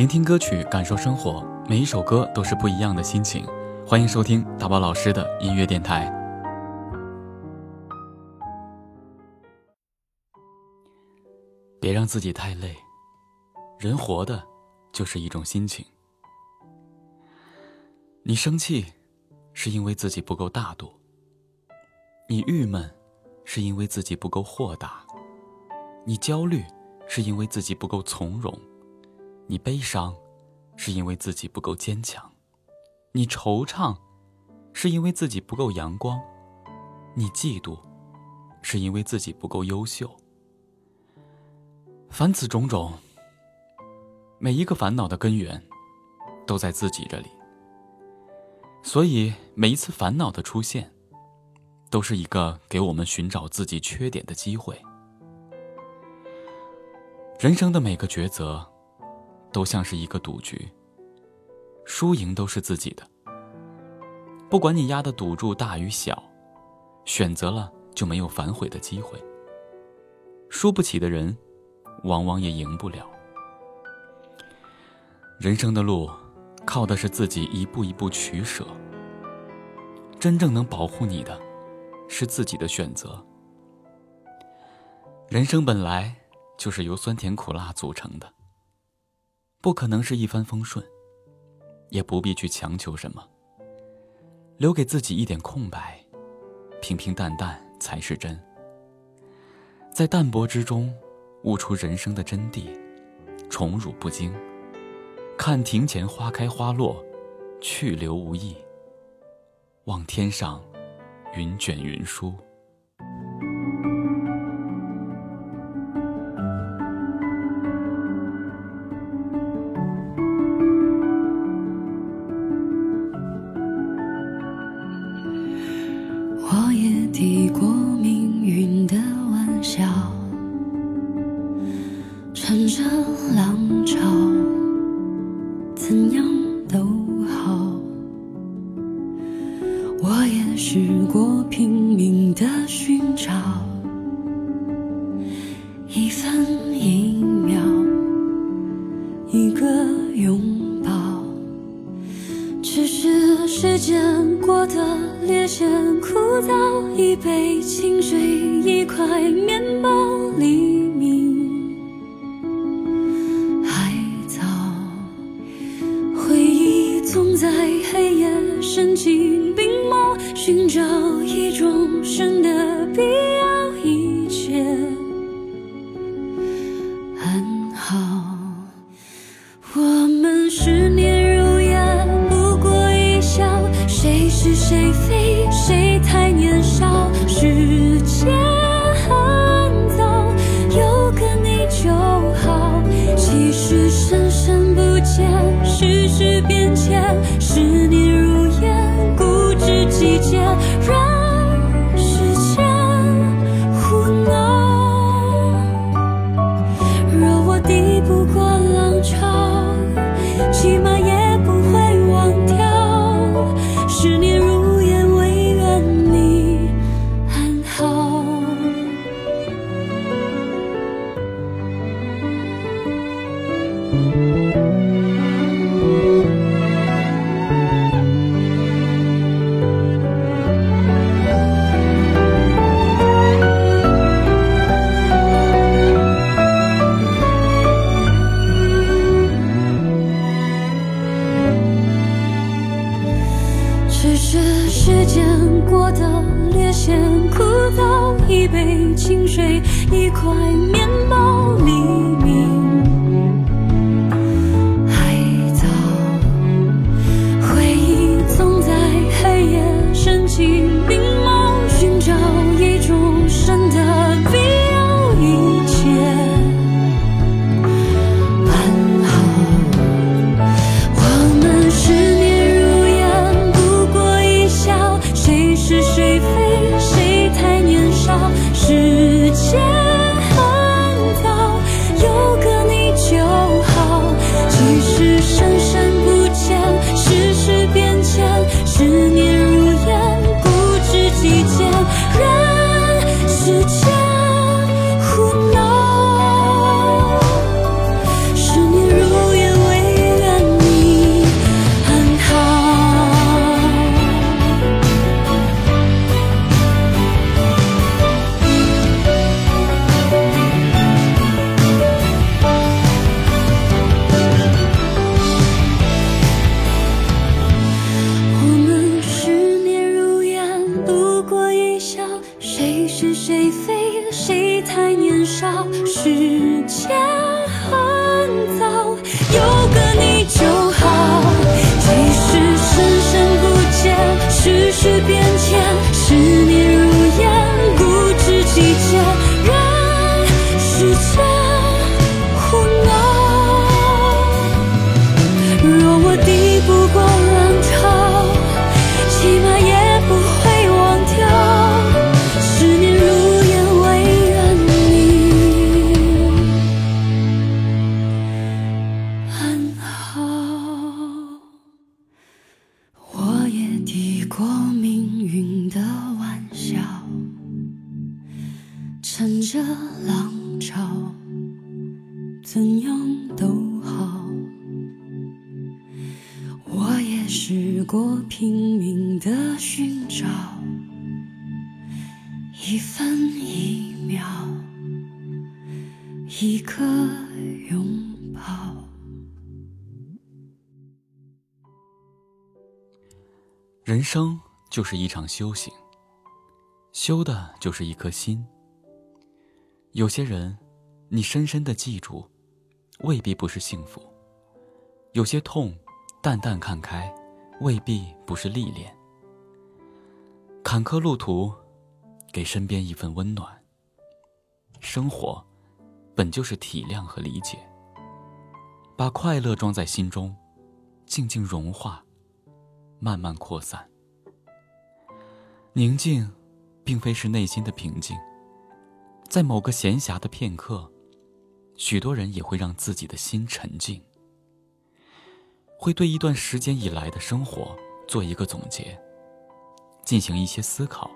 聆听歌曲，感受生活，每一首歌都是不一样的心情。欢迎收听大宝老师的音乐电台。别让自己太累，人活的就是一种心情。你生气，是因为自己不够大度；你郁闷，是因为自己不够豁达；你焦虑，是因为自己不够从容；你悲伤，是因为自己不够坚强；你惆怅，是因为自己不够阳光；你嫉妒，是因为自己不够优秀。凡此种种，每一个烦恼的根源，都在自己这里。所以，每一次烦恼的出现，都是一个给我们寻找自己缺点的机会。人生的每个抉择，都像是一个赌局，输赢都是自己的。不管你压的赌注大与小，选择了就没有反悔的机会。输不起的人。往往也赢不了。人生的路，靠的是自己一步一步取舍。真正能保护你的，是自己的选择。人生本来就是由酸甜苦辣组成的，不可能是一帆风顺，也不必去强求什么。留给自己一点空白，平平淡淡才是真。在淡泊之中。悟出人生的真谛，宠辱不惊。看庭前花开花落，去留无意。望天上云卷云舒。浪潮，怎样都好。我也试过拼命的寻找，一分一秒，一个拥抱。只是时间过得略显枯燥，一杯清水，一块面包。在黑夜深情冰眸，寻找一种生的必要，一切安好。我们十年如烟，不过一笑。谁是谁非，让许变迁乘着浪潮怎样都好。我也试过拼命的寻找一分一秒一个拥抱。人生就是一场修行修的就是一颗心。有些人，你深深的记住，未必不是幸福；有些痛，淡淡看开，未必不是历练。坎坷路途，给身边一份温暖。生活，本就是体谅和理解。把快乐装在心中，静静融化。慢慢扩散。宁静，并非是内心的平静。在某个闲暇的片刻，许多人也会让自己的心沉静，会对一段时间以来的生活做一个总结，进行一些思考。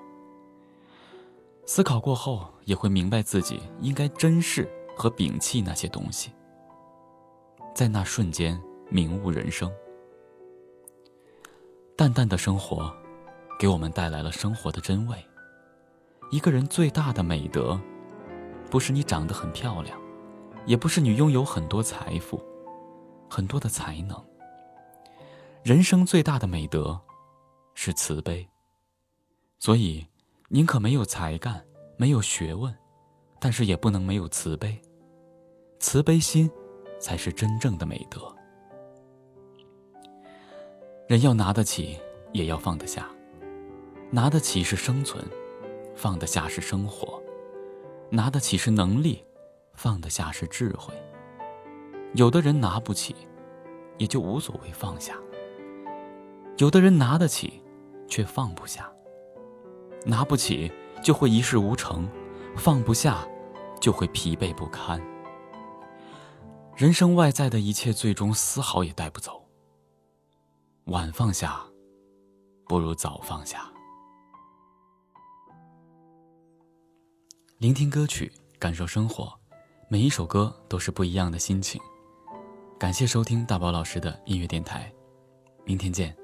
思考过后，也会明白自己应该珍视和摒弃那些东西，在那瞬间明悟人生。淡淡的生活，给我们带来了生活的真味。一个人最大的美德，不是你长得很漂亮，也不是你拥有很多财富、很多的才能。人生最大的美德，是慈悲。所以，宁可没有才干，没有学问，但是也不能没有慈悲。慈悲心，才是真正的美德。人要拿得起，也要放得下。拿得起是生存，放得下是生活；拿得起是能力，放得下是智慧。有的人拿不起，也就无所谓放下；有的人拿得起，却放不下。拿不起就会一事无成，放不下就会疲惫不堪。人生外在的一切，最终丝毫也带不走。晚放下，不如早放下。聆听歌曲，感受生活，每一首歌都是不一样的心情。感谢收听大宝老师的音乐电台，明天见。